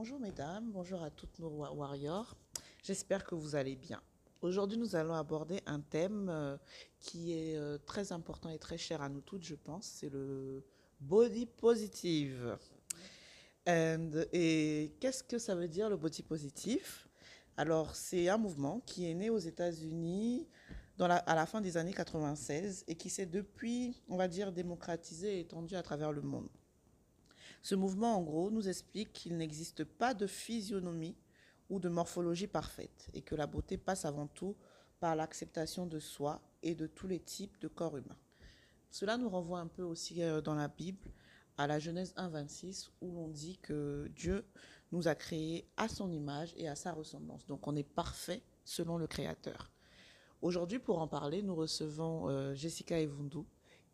Bonjour mesdames, bonjour à toutes nos wa- warriors. J'espère que vous allez bien. Aujourd'hui, nous allons aborder un thème euh, qui est euh, très important et très cher à nous toutes, je pense. C'est le body positive. Et qu'est-ce que ça veut dire le body positive? Alors, c'est un mouvement qui est né aux États-Unis à la fin des années 96 et qui s'est depuis, on va dire, démocratisé et étendu à travers le monde. Ce mouvement, en gros, nous explique qu'il n'existe pas de physionomie ou de morphologie parfaite et que la beauté passe avant tout par l'acceptation de soi et de tous les types de corps humains. Cela nous renvoie un peu aussi euh, dans la Bible à la Genèse 1.26 où l'on dit que Dieu nous a créés à son image et à sa ressemblance. Donc on est parfait selon le Créateur. Aujourd'hui, pour en parler, nous recevons euh, Jessica Evundu,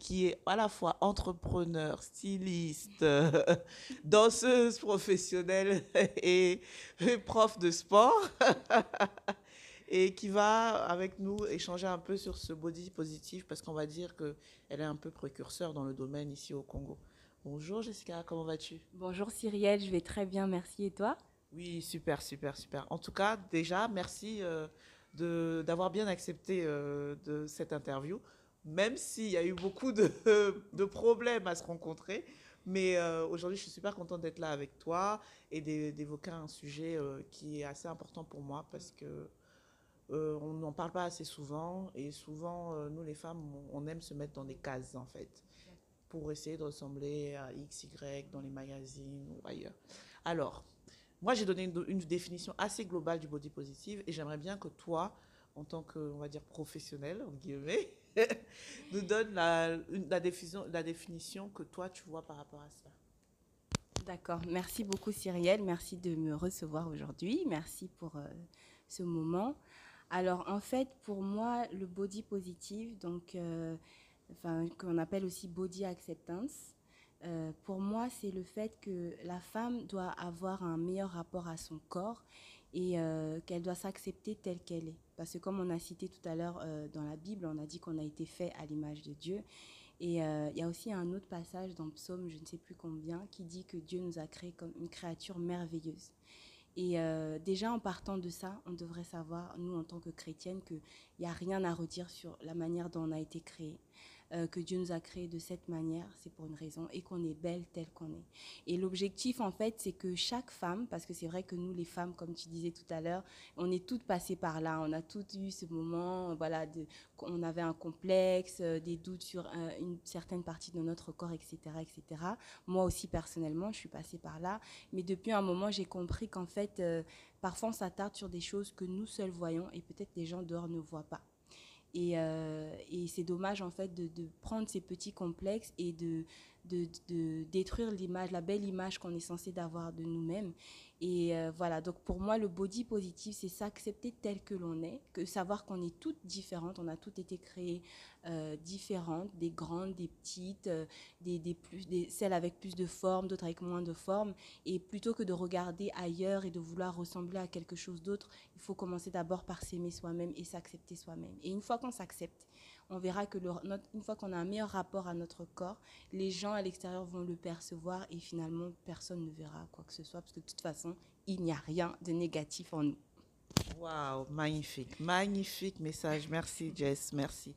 qui est à la fois entrepreneur, styliste, danseuse professionnelle et, prof de sport, et qui va avec nous échanger un peu sur ce body positif, parce qu'on va dire qu'elle est un peu précurseur dans le domaine ici au Congo. Bonjour Jessica, comment vas-tu? Bonjour Cyrielle, je vais très bien, merci. Et toi? Oui, super, super, super. En tout cas, déjà, merci euh, d'avoir bien accepté euh, de cette interview, même s'il y a eu beaucoup de, de problèmes à se rencontrer. Mais euh, aujourd'hui, je suis super contente d'être là avec toi et d'é- d'évoquer un sujet euh, qui est assez important pour moi parce que euh, on n'en parle pas assez souvent et souvent, nous les femmes, on, aime se mettre dans des cases en fait pour essayer de ressembler à X, Y dans les magazines ou ailleurs. Alors, moi, j'ai donné une, une définition assez globale du body positive et j'aimerais bien que toi, en tant que, on va dire, professionnel, entre guillemets, nous donnes la, définition, que toi, tu vois par rapport à ça. D'accord, merci beaucoup Cyrielle, merci de me recevoir aujourd'hui, merci pour euh, ce moment. Alors en fait, pour moi, le body positive, donc, euh, enfin, qu'on appelle aussi body acceptance, euh, pour moi, c'est le fait que la femme doit avoir un meilleur rapport à son corps et qu'elle doit s'accepter telle qu'elle est. Parce que comme on a cité tout à l'heure euh, dans la Bible, on a dit qu'on a été fait à l'image de Dieu. Et euh, il y a aussi un autre passage dans Psaume, je ne sais plus combien, qui dit que Dieu nous a créés comme une créature merveilleuse. Et euh, déjà en partant de ça, on devrait savoir, nous en tant que chrétiennes, qu'il n'y a rien à redire sur la manière dont on a été créés. Euh, que Dieu nous a créés de cette manière, c'est pour une raison, et qu'on est belle telle qu'on est. Et l'objectif, en fait, c'est que chaque femme, parce que c'est vrai que nous, les femmes, comme tu disais tout à l'heure, on est toutes passées par là, on a toutes eu ce moment, voilà, on avait un complexe, euh, des doutes sur euh, une certaine partie de notre corps, etc., etc. Moi aussi, personnellement, je suis passée par là. Mais depuis un moment, j'ai compris qu'en fait, parfois, on s'attarde sur des choses que nous seuls voyons et peut-être les gens dehors ne voient pas. Et, euh, et c'est dommage, en fait, de, de prendre ces petits complexes et de, de, de détruire l'image, la belle image qu'on est censé d'avoir de nous-mêmes. Et euh, voilà, donc pour moi, le body positif, c'est s'accepter tel que l'on est, que savoir qu'on est toutes différentes, on a toutes été créées euh, différentes, des grandes, des petites, euh, des, plus, celles avec plus de forme, d'autres avec moins de forme. Et plutôt que de regarder ailleurs et de vouloir ressembler à quelque chose d'autre, il faut commencer d'abord par s'aimer soi-même et s'accepter soi-même. Et une fois qu'on s'accepte, on verra que notre, une fois qu'on a un meilleur rapport à notre corps, les gens à l'extérieur vont le percevoir et finalement personne ne verra quoi que ce soit parce que de toute façon, il n'y a rien de négatif en nous. Waouh, magnifique, magnifique message. Merci Jess, merci.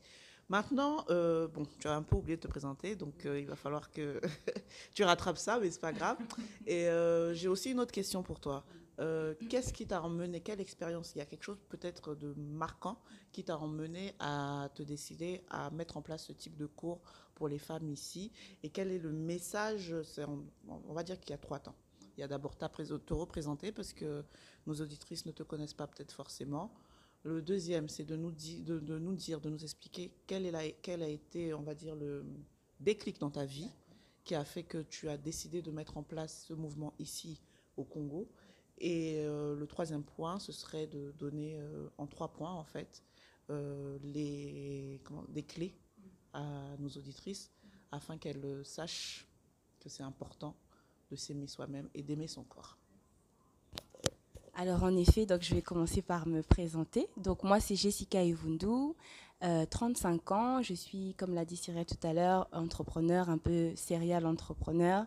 Maintenant, euh, bon, tu as un peu oublié de te présenter, donc euh, il va falloir que tu rattrapes ça, mais c'est pas grave. Et euh, j'ai aussi une autre question pour toi. Qu'est-ce qui t'a emmené, quelle expérience, il y a quelque chose peut-être de marquant qui t'a emmené à te décider à mettre en place ce type de cours pour les femmes ici? Et quel est le message? On va dire qu'il y a trois temps. Il y a d'abord te représenter parce que nos auditrices ne te connaissent pas peut-être forcément. Le deuxième, c'est de nous, dire, de nous expliquer quel, a été, on va dire, le déclic dans ta vie qui a fait que tu as décidé de mettre en place ce mouvement ici au Congo. Et euh, le troisième point, ce serait de donner euh, en trois points, en fait, euh, les, des clés à nos auditrices afin qu'elles sachent que c'est important de s'aimer soi-même et d'aimer son corps. Alors en effet, donc je vais commencer par me présenter. Donc moi c'est Jessica Evundu, euh, 35 ans. Je suis, comme l'a dit Cyrielle tout à l'heure, entrepreneur, un peu serial entrepreneur.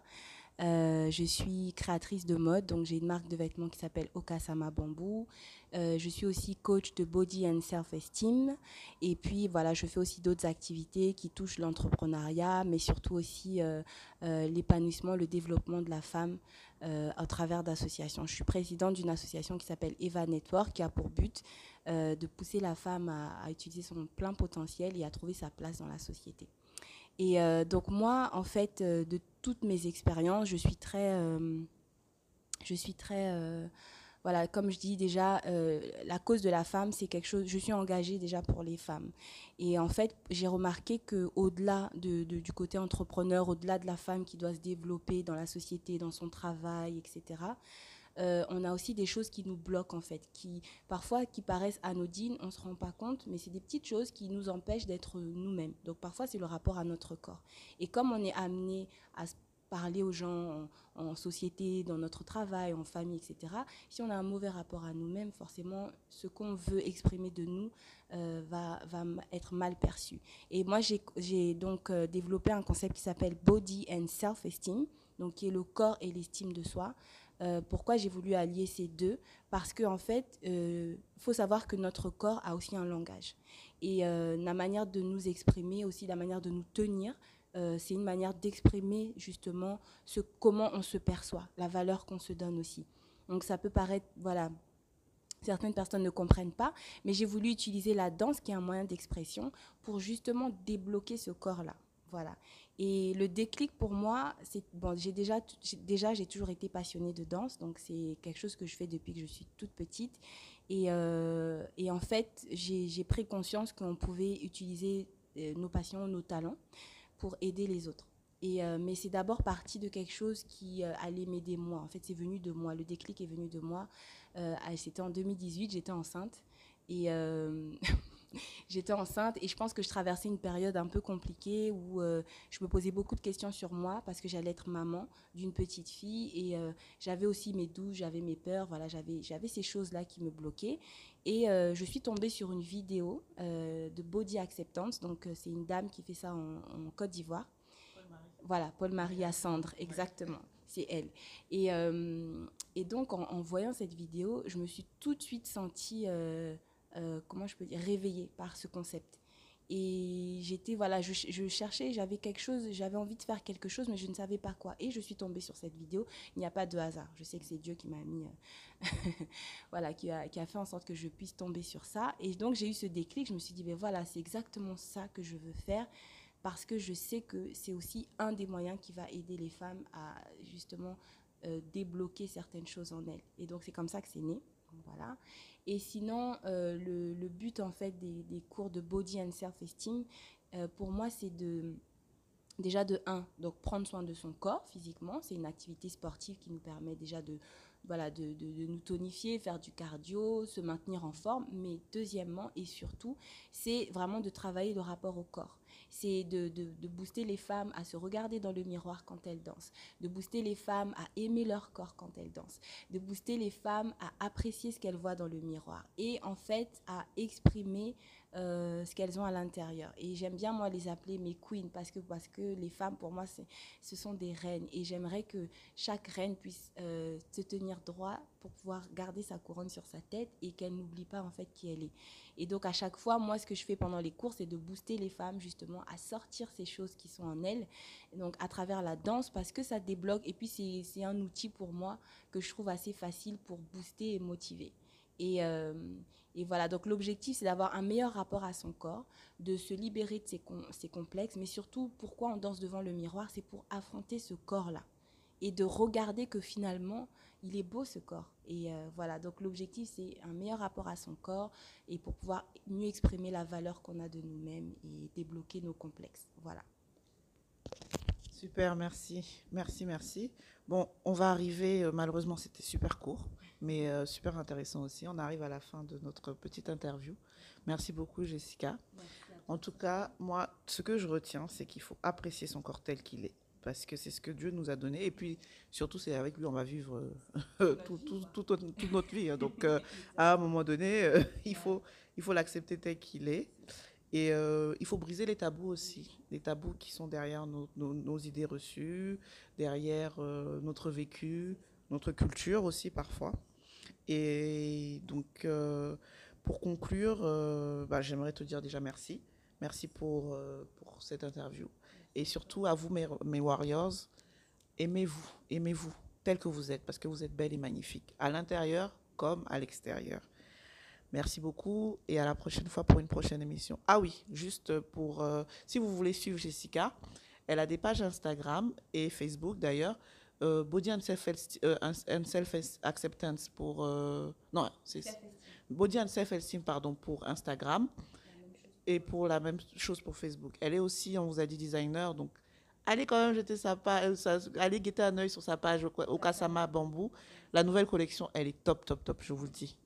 Euh, je suis créatrice de mode, donc j'ai une marque de vêtements qui s'appelle Okasama Bamboo. Euh, je suis aussi coach de body and self-esteem. Et puis voilà, je fais aussi d'autres activités qui touchent l'entrepreneuriat, mais surtout aussi euh, l'épanouissement, le développement de la femme à travers d'associations. Je suis présidente d'une association qui s'appelle Eva Network, qui a pour but de pousser la femme à utiliser son plein potentiel et à trouver sa place dans la société. Et euh, donc moi, en fait, euh, de toutes mes expériences, je suis très, euh, je suis très, voilà, comme je dis déjà, la cause de la femme, c'est quelque chose. Je suis engagée déjà pour les femmes. Et en fait, j'ai remarqué que au-delà de, du côté entrepreneur, au-delà de la femme qui doit se développer dans la société, dans son travail, etc. Euh, on a aussi des choses qui nous bloquent en fait, qui parfois qui paraissent anodines, on ne se rend pas compte, mais c'est des petites choses qui nous empêchent d'être nous-mêmes. Donc parfois c'est le rapport à notre corps. Et comme on est amené à parler aux gens en, société, dans notre travail, en famille, etc., si on a un mauvais rapport à nous-mêmes, forcément ce qu'on veut exprimer de nous euh, va, être mal perçu. Et moi j'ai donc euh, développé un concept qui s'appelle Body and Self-Esteem, donc qui est le corps et l'estime de soi. Euh, pourquoi j'ai voulu allier ces deux Parce qu'en en fait, il euh, faut savoir que notre corps a aussi un langage. Et euh, la manière de nous exprimer, aussi la manière de nous tenir, c'est une manière d'exprimer justement ce, comment on se perçoit, la valeur qu'on se donne aussi. Donc ça peut paraître, voilà, certaines personnes ne comprennent pas, mais j'ai voulu utiliser la danse qui est un moyen d'expression pour justement débloquer ce corps-là. Voilà. Et le déclic pour moi, c'est bon, j'ai déjà déjà j'ai toujours été passionnée de danse, donc c'est quelque chose que je fais depuis que je suis toute petite. Et, euh, en fait, j'ai pris conscience qu'on pouvait utiliser euh, nos passions, nos talents pour aider les autres. Et, euh, mais c'est d'abord parti de quelque chose qui allait m'aider moi. En fait, c'est venu de moi. Le déclic est venu de moi. C'était en 2018, j'étais enceinte. Et j'étais enceinte et je pense que je traversais une période un peu compliquée où euh, je me posais beaucoup de questions sur moi parce que j'allais être maman d'une petite fille et euh, j'avais aussi mes doutes, j'avais mes peurs, voilà, j'avais j'avais ces choses-là qui me bloquaient et euh, je suis tombée sur une vidéo de Body Acceptance, donc c'est une dame qui fait ça en, Côte d'Ivoire. Voilà, Paul-Marie Assandre, exactement c'est elle. Et, et donc, en, en, voyant cette vidéo, je me suis tout de suite sentie euh, comment je peux dire, réveillée par ce concept. Et j'étais, voilà, je, cherchais, j'avais quelque chose, j'avais envie de faire quelque chose, mais je ne savais pas quoi. Et je suis tombée sur cette vidéo. Il n'y a pas de hasard. Je sais que c'est Dieu qui m'a mis, euh, voilà, qui a, qui a, fait en sorte que je puisse tomber sur ça. Et donc, j'ai eu ce déclic. Je me suis dit, ben voilà, c'est exactement ça que je veux faire parce que je sais que c'est aussi un des moyens qui va aider les femmes à justement euh, débloquer certaines choses en elles. Et donc, c'est comme ça que c'est né. Et sinon, euh, le, but en fait des, cours de body and self-esteem, euh, pour moi, c'est de déjà de 1, donc prendre soin de son corps physiquement. C'est une activité sportive qui nous permet déjà de, nous tonifier, faire du cardio, se maintenir en forme. Mais deuxièmement et surtout, c'est vraiment de travailler le rapport au corps c'est de, de, booster les femmes à se regarder dans le miroir quand elles dansent, de booster les femmes à aimer leur corps quand elles dansent, de booster les femmes à apprécier ce qu'elles voient dans le miroir et en fait à exprimer euh, ce qu'elles ont à l'intérieur. Et j'aime bien, moi, les appeler mes queens parce que, parce que les femmes, pour moi, ce sont des reines. Et j'aimerais que chaque reine puisse euh, se tenir droit pour pouvoir garder sa couronne sur sa tête et qu'elle n'oublie pas, en fait, qui elle est. Et donc, à chaque fois, moi, ce que je fais pendant les cours, c'est de booster les femmes, justement, à sortir ces choses qui sont en elles. donc, à travers la danse, parce que ça débloque. Et puis, c'est un outil pour moi que je trouve assez facile pour booster et motiver. Et, euh, et voilà, donc l'objectif, c'est d'avoir un meilleur rapport à son corps, de se libérer de ses, complexes, mais surtout, pourquoi on danse devant le miroir C'est pour affronter ce corps-là et de regarder que finalement, il est beau ce corps. Et euh, voilà, donc l'objectif, c'est un meilleur rapport à son corps et pour pouvoir mieux exprimer la valeur qu'on a de nous-mêmes et débloquer nos complexes. Voilà. Super, merci. Merci, merci. Bon, on va arriver, euh, malheureusement, c'était super court mais euh, super intéressant aussi. On arrive à la fin de notre petite interview. Merci beaucoup, Jessica. en tout cas, moi, ce que je retiens, c'est qu'il faut apprécier son corps tel qu'il est, parce que c'est ce que Dieu nous a donné. Et puis, surtout, c'est avec lui on va vivre euh, toute notre vie. Hein. Donc, euh, à un moment donné, il faut il faut l'accepter tel qu'il est. Et euh, il faut briser les tabous aussi, les tabous qui sont derrière nos, idées reçues, derrière euh, notre vécu, notre culture aussi parfois. Et donc, euh, pour conclure, bah, j'aimerais te dire déjà merci. Merci pour, pour cette interview. Et surtout à vous, mes, mes warriors, aimez-vous, aimez-vous tel que vous êtes, parce que vous êtes belle et magnifique, à l'intérieur comme à l'extérieur. Merci beaucoup et à la prochaine fois pour une prochaine émission. Ah oui, juste pour, euh, si vous voulez suivre Jessica, elle a des pages Instagram et Facebook d'ailleurs. Euh, Body and Self, euh, Self Acceptance pour non c'est Body and Self Esteem pardon pour Instagram et pour la même chose pour Facebook. Elle est aussi on vous a dit designer donc allez quand même jeter sa page, allez guetter un œil sur sa page au, au Kasama Bambou. La nouvelle collection elle est top top top je vous le dis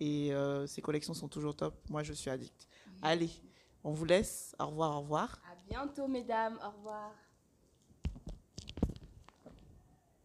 et euh, ces collections sont toujours top. Moi je suis addict. Allez on vous laisse au revoir au revoir. À bientôt mesdames, au revoir.